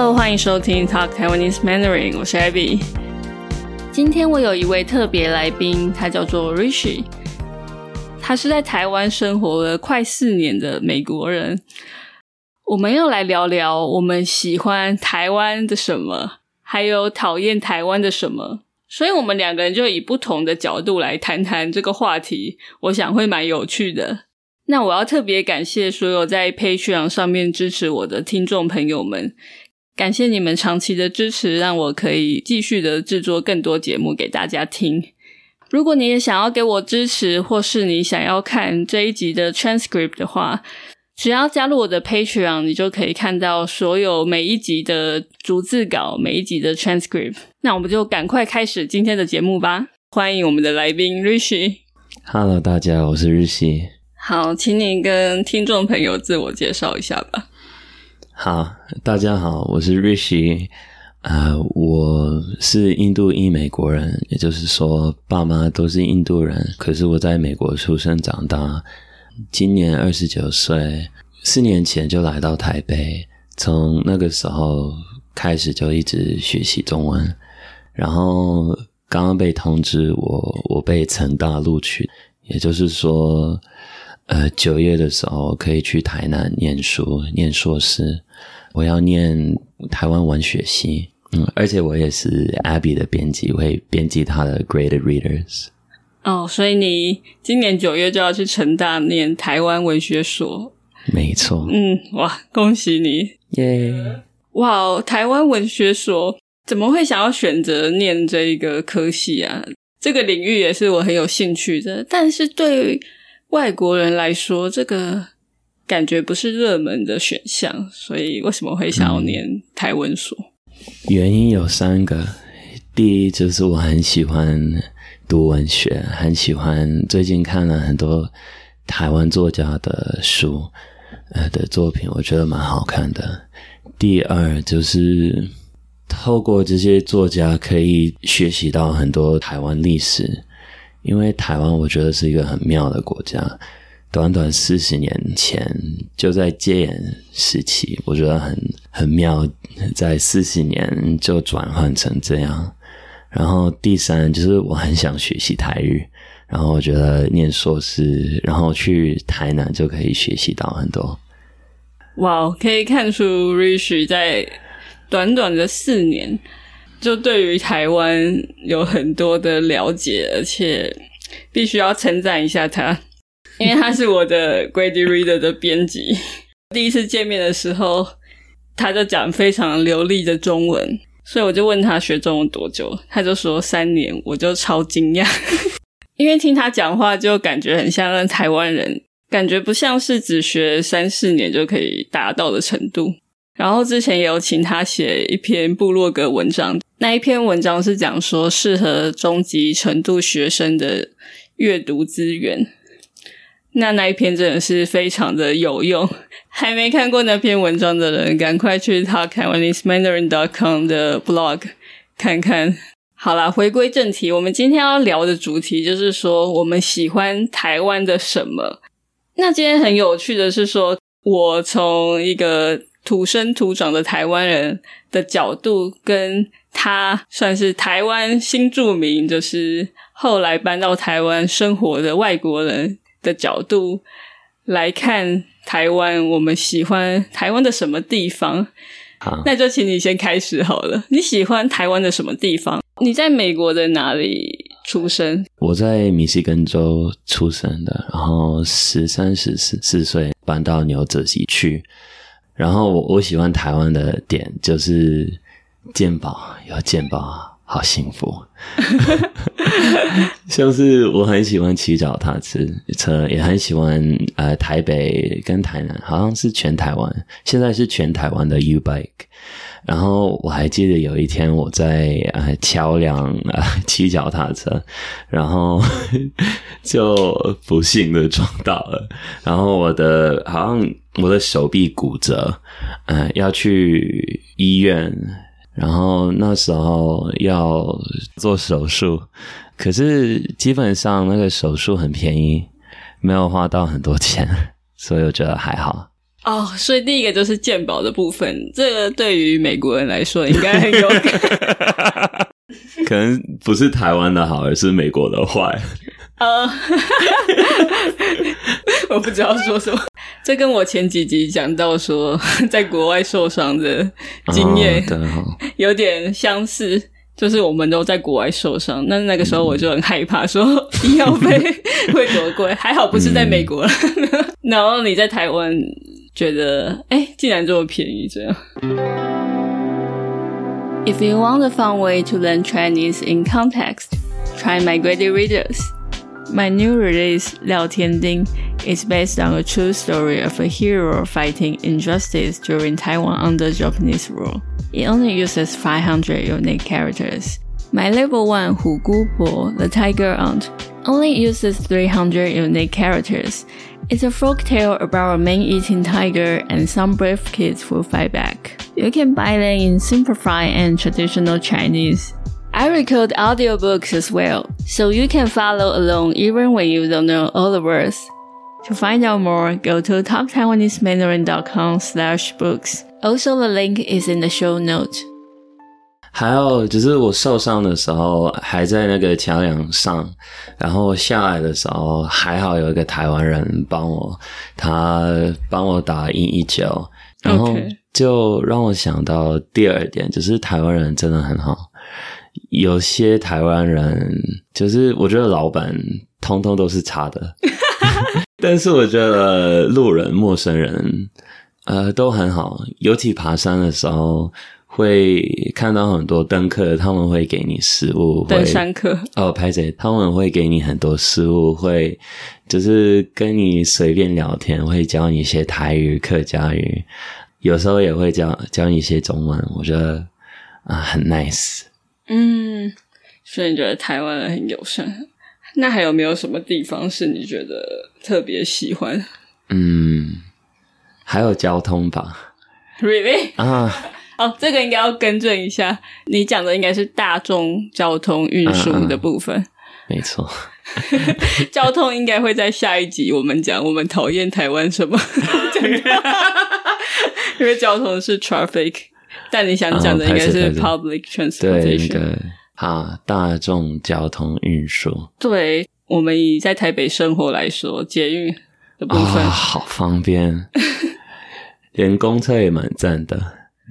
Hello，欢迎收听 Talk Taiwanese Mandarin，我是 Abby。今天我有一位特别来宾，他叫做 Rishi，他是在台湾生活了快四年的美国人。我们要来聊聊我们喜欢台湾的什么，还有讨厌台湾的什么。所以，我们两个人就以不同的角度来谈谈这个话题，我想会蛮有趣的。那我要特别感谢所有在 Patreon 上面支持我的听众朋友们，感谢你们长期的支持，让我可以继续的制作更多节目给大家听。如果你也想要给我支持，或是你想要看这一集的 transcript 的话，只要加入我的 Patreon，你就可以看到所有每一集的逐字稿，每一集的 transcript。那我们就赶快开始今天的节目吧！欢迎我们的来宾 Rishi。Hello，大家，我是 Rishi。好，请你跟听众朋友自我介绍一下吧。好，大家好，我是 Rishi。啊，我是印度裔美国人，也就是说，爸妈都是印度人，可是我在美国出生长大。今年二十九岁，四年前就来到台北，从那个时候开始就一直学习中文。然后刚刚被通知我，我被成大录取，也就是说，呃，九月的时候可以去台南念书，念硕士。我要念台湾文学系，嗯，而且我也是 Abby 的编辑，会编辑他的 Great Readers。哦，所以你今年九月就要去成大念台湾文学所，没错。嗯，哇，恭喜你！耶！哇，台湾文学所怎么会想要选择念这一个科系啊？这个领域也是我很有兴趣的，但是对外国人来说，这个感觉不是热门的选项，所以为什么会想要念台文所？原因有三个，第一就是我很喜欢。读文学很喜欢，最近看了很多台湾作家的书，呃的作品，我觉得蛮好看的。第二就是透过这些作家，可以学习到很多台湾历史，因为台湾我觉得是一个很妙的国家。短短四十年前，就在戒严时期，我觉得很很妙，在四十年就转换成这样。然后第三就是我很想学习台语，然后我觉得念硕士，然后去台南就可以学习到很多。哇，可以看出 Rich 在短短的四年，就对于台湾有很多的了解，而且必须要称赞一下他，因为他是我的 Grady Reader 的编辑。第一次见面的时候，他就讲非常流利的中文。所以我就问他学中文多久，他就说三年，我就超惊讶，因为听他讲话就感觉很像台湾人，感觉不像是只学三四年就可以达到的程度。然后之前也有请他写一篇部落格文章，那一篇文章是讲说适合中级程度学生的阅读资源。那那一篇真的是非常的有用，还没看过那篇文章的人，赶快去他 Taiwanese Mandarin dot com 的 blog 看看。好啦，回归正题，我们今天要聊的主题就是说，我们喜欢台湾的什么？那今天很有趣的是说，我从一个土生土长的台湾人的角度，跟他算是台湾新住民，就是后来搬到台湾生活的外国人。的角度来看台湾，我们喜欢台湾的什么地方？好，那就请你先开始好了。你喜欢台湾的什么地方？你在美国的哪里出生？我在密西根州出生的，然后十三、十四四岁搬到纽泽西去。然后我我喜欢台湾的点就是健保，有健保。好幸福，像是我很喜欢骑脚踏车，车也很喜欢呃台北跟台南，好像是全台湾，现在是全台湾的 U bike。然后我还记得有一天我在呃桥梁呃骑脚踏车，然后 就不幸的撞到了，然后我的好像我的手臂骨折，嗯，要去医院。然后那时候要做手术，可是基本上那个手术很便宜，没有花到很多钱，所以我觉得还好。哦，所以第一个就是鉴宝的部分，这个对于美国人来说应该很有感。可能不是台湾的好，而是美国的坏。呃，我不知道说什么。这跟我前几集讲到说 在国外受伤的经验 有点相似，就是我们都在国外受伤。那那个时候我就很害怕，说医药费会多贵，还好不是在美国了。然后你在台湾觉得，哎，竟然这么便宜，这样。If you want a fun way to learn Chinese in context, try my Grady Readers. My new release, Liao Tianding, is based on a true story of a hero fighting injustice during Taiwan under Japanese rule. It only uses 500 unique characters. My level 1, Hu Gu Po, the tiger aunt, only uses 300 unique characters. It's a folk tale about a man-eating tiger and some brave kids who fight back. You can buy them in simplified and traditional Chinese. I record audiobooks as well, so you can follow along even when you don't know all the words. To find out more, go to toptaiwanesemandarin.com slash books. Also, the link is in the show note. 还有就是我受伤的时候还在那个桥梁上，然后下来的时候还好有一个台湾人帮我，他帮我打一一九，然后 OK 就让我想到第二点，就是台湾人真的很好。 有些台湾人就是我觉得老板通通都是差的，但是我觉得路人、陌生人呃都很好，尤其爬山的时候。会看到很多登客，他们会给你食物，会登山客，哦，拍谁？他们会给你很多食物，会就是跟你随便聊天，会教你一些台语、客家语，有时候也会教教你一些中文。我觉得啊，很 nice。嗯，所以你觉得台湾人很友善？那还有没有什么地方是你觉得特别喜欢嗯，还有交通吧。？Really？啊，哦，这个应该要更正一下，你讲的应该是大众交通运输的部分。没错。交通应该会在下一集我们讲，我们讨厌台湾什么 因为交通是 traffic，但你想讲的应该是 public transportation。个啊，大众交通运输对我们以在台北生活来说，捷运的部啊，分，好方便，连公车也蛮赞的，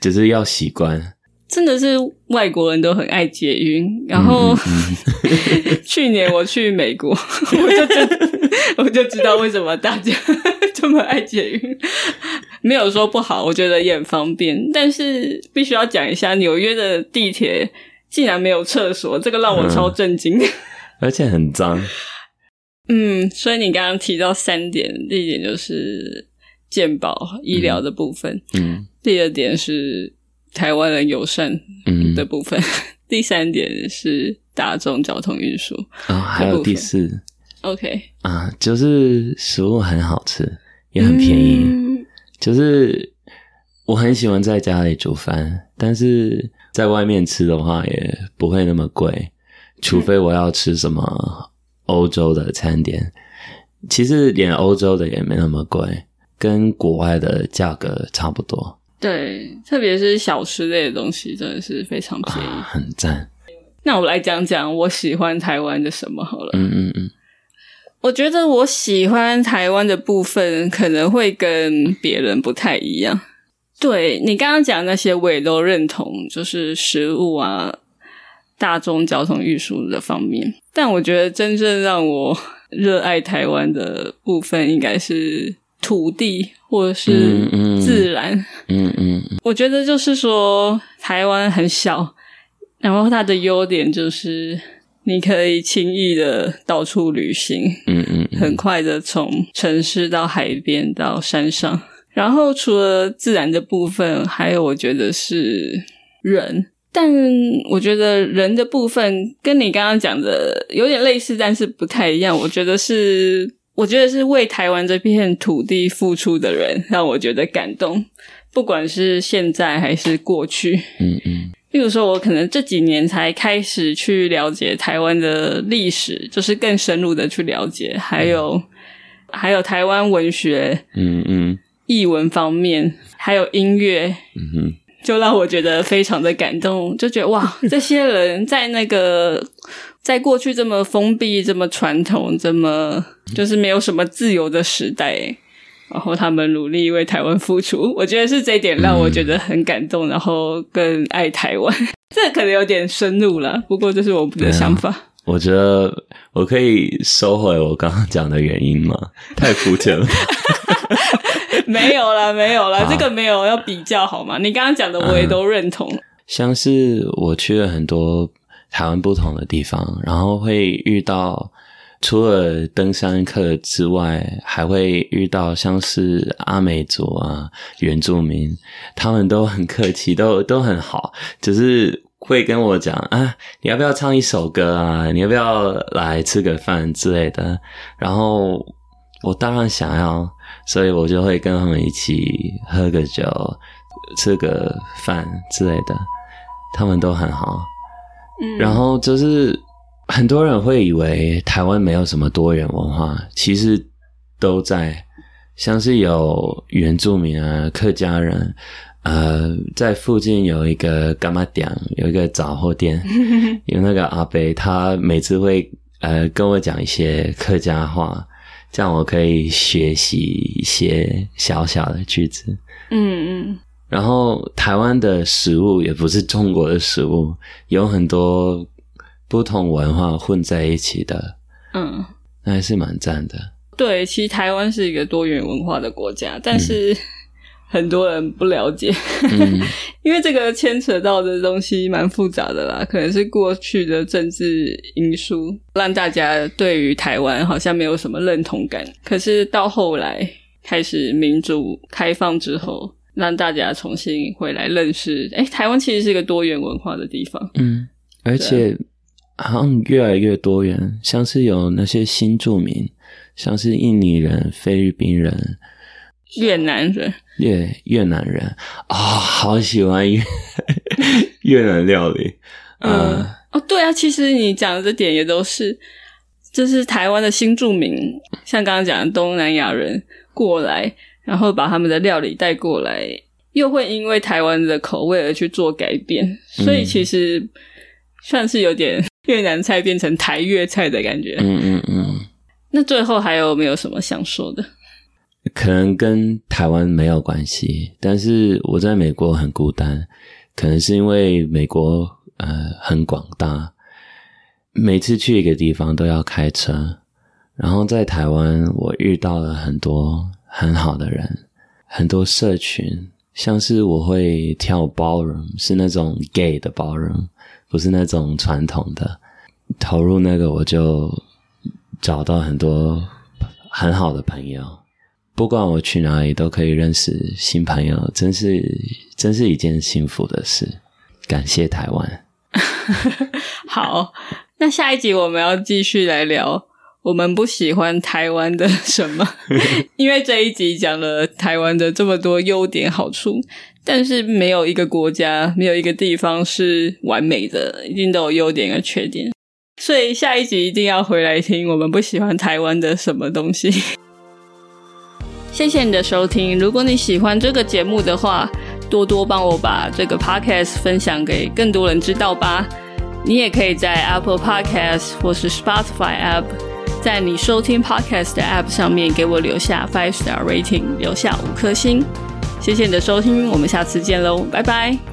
只是要习惯。真的是外国人都很爱捷运。然后、嗯 去年我去美国，我就知 我就知道为什么大家这么爱捷运。没有说不好，我觉得也很方便，但是必须要讲一下，纽约的地铁竟然没有厕所，这个让我超震惊。而且很脏。嗯，所以你刚刚提到三点，第一点就是健保医疗的部分，嗯第二点是台湾人友善嗯，的部分，第三点是大众交通运输。然后还有第四 OK，啊，就是食物很好吃，也很便宜。嗯就是我很喜欢在家里煮饭，但是在外面吃的话也不会那么贵，除非我要吃什么欧洲的餐点。其实连欧洲的也没那么贵，跟国外的价格差不多对，特别是小吃类的东西，真的是非常便宜。啊，很赞。那我来讲讲我喜欢台湾的什么好了。嗯嗯嗯我觉得我喜欢台湾的部分可能会跟别人不太一样。对你刚刚讲那些，我也都认同，就是食物啊、大众交通运输的方面。但我觉得真正让我热爱台湾的部分，应该是土地或者是自然。嗯嗯嗯我觉得就是说，台湾很小，然后它的优点就是你可以轻易的到处旅行，嗯嗯嗯很快的从城市到海边到山上。然后除了自然的部分，还有我觉得是人。但我觉得人的部分跟你刚刚讲的有点类似，但是不太一样。我觉得是，我觉得是为台湾这片土地付出的人，让我觉得感动。不管是现在还是过去，嗯嗯例如说，我可能这几年才开始去了解台湾的历史，就是更深入的去了解，还有、还有台湾文学，嗯嗯。译文方面，还有音乐，嗯哼，就让我觉得非常的感动，就觉得哇，这些人在那个在过去这么封闭、这么传统、这么就是没有什么自由的时代，然后他们努力为台湾付出，我觉得是这一点让我觉得很感动，然后更爱台湾。这可能有点深入了，不过这是我们的想法。我觉得我可以收回我刚刚讲的原因吗？太肤浅了。没有了，没有了，这个没有要比较好吗？你刚刚讲的我也都认同。像是我去了很多台湾不同的地方，然后会遇到除了登山客之外，还会遇到像是阿美族啊、原住民，他们都很客气，都都很好，只是会跟我讲啊，你要不要唱一首歌啊？你要不要来吃个饭之类的？然后我当然想要。所以我就会跟他们一起喝个酒、吃个饭之类的，他们都很好。嗯，然后就是很多人会以为台湾没有什么多元文化，其实都在，像是有原住民啊、客家人，呃，在附近有一个干妈店，有一个杂货店，有那个阿伯，他每次会呃跟我讲一些客家话。这样我可以学习一些小小的句子。嗯嗯。然后台湾的食物也不是中国的食物，有很多不同文化混在一起的。嗯，那还是蛮赞的。对，其实台湾是一个多元文化的国家，但是。很多人不了解，因为这个牵扯到的东西蛮复杂的啦，可能是过去的政治因素，让大家对于台湾好像没有什么认同感。可是到后来开始民主开放之后，让大家重新回来认识，哎，台湾其实是一个多元文化的地方。嗯，而且好像越来越多元，像是有那些新住民，像是印尼人、菲律宾人。越南人，越越南人啊，好喜欢越越南料理。嗯，哦，对啊，其实你讲的这点也都是，就是台湾的新住民，像刚刚讲的东南亚人过来，然后把他们的料理带过来，又会因为台湾的口味而去做改变，所以其实算是有点越南菜变成台粤菜的感觉。嗯嗯嗯。那最后还有没有什么想说的？可能跟台湾没有关系，但是我在美国很孤单，可能是因为美国呃很广大，每次去一个地方都要开车。然后在台湾，我遇到了很多很好的人，很多社群，像是我会跳 ballroom，是那种 gay 的 ballroom，不是那种传统的。投入那个，我就找到很多很好的朋友。不管我去哪里，都可以认识新朋友，真是真是一件幸福的事。感谢台湾。好，那下一集我们要继续来聊我们不喜欢台湾的什么？因为这一集讲了台湾的这么多优点好处，但是没有一个国家，没有一个地方是完美的，一定都有优点跟缺点。所以下一集一定要回来听我们不喜欢台湾的什么东西。谢谢你的收听。如果你喜欢这个节目的话，多多帮我把这个 podcast 分享给更多人知道吧。你也可以在 Apple Podcast 或是 Spotify App，在你收听 podcast 的 App 上面给我留下 five star rating，留下五颗星。谢谢你的收听，我们下次见喽，拜拜。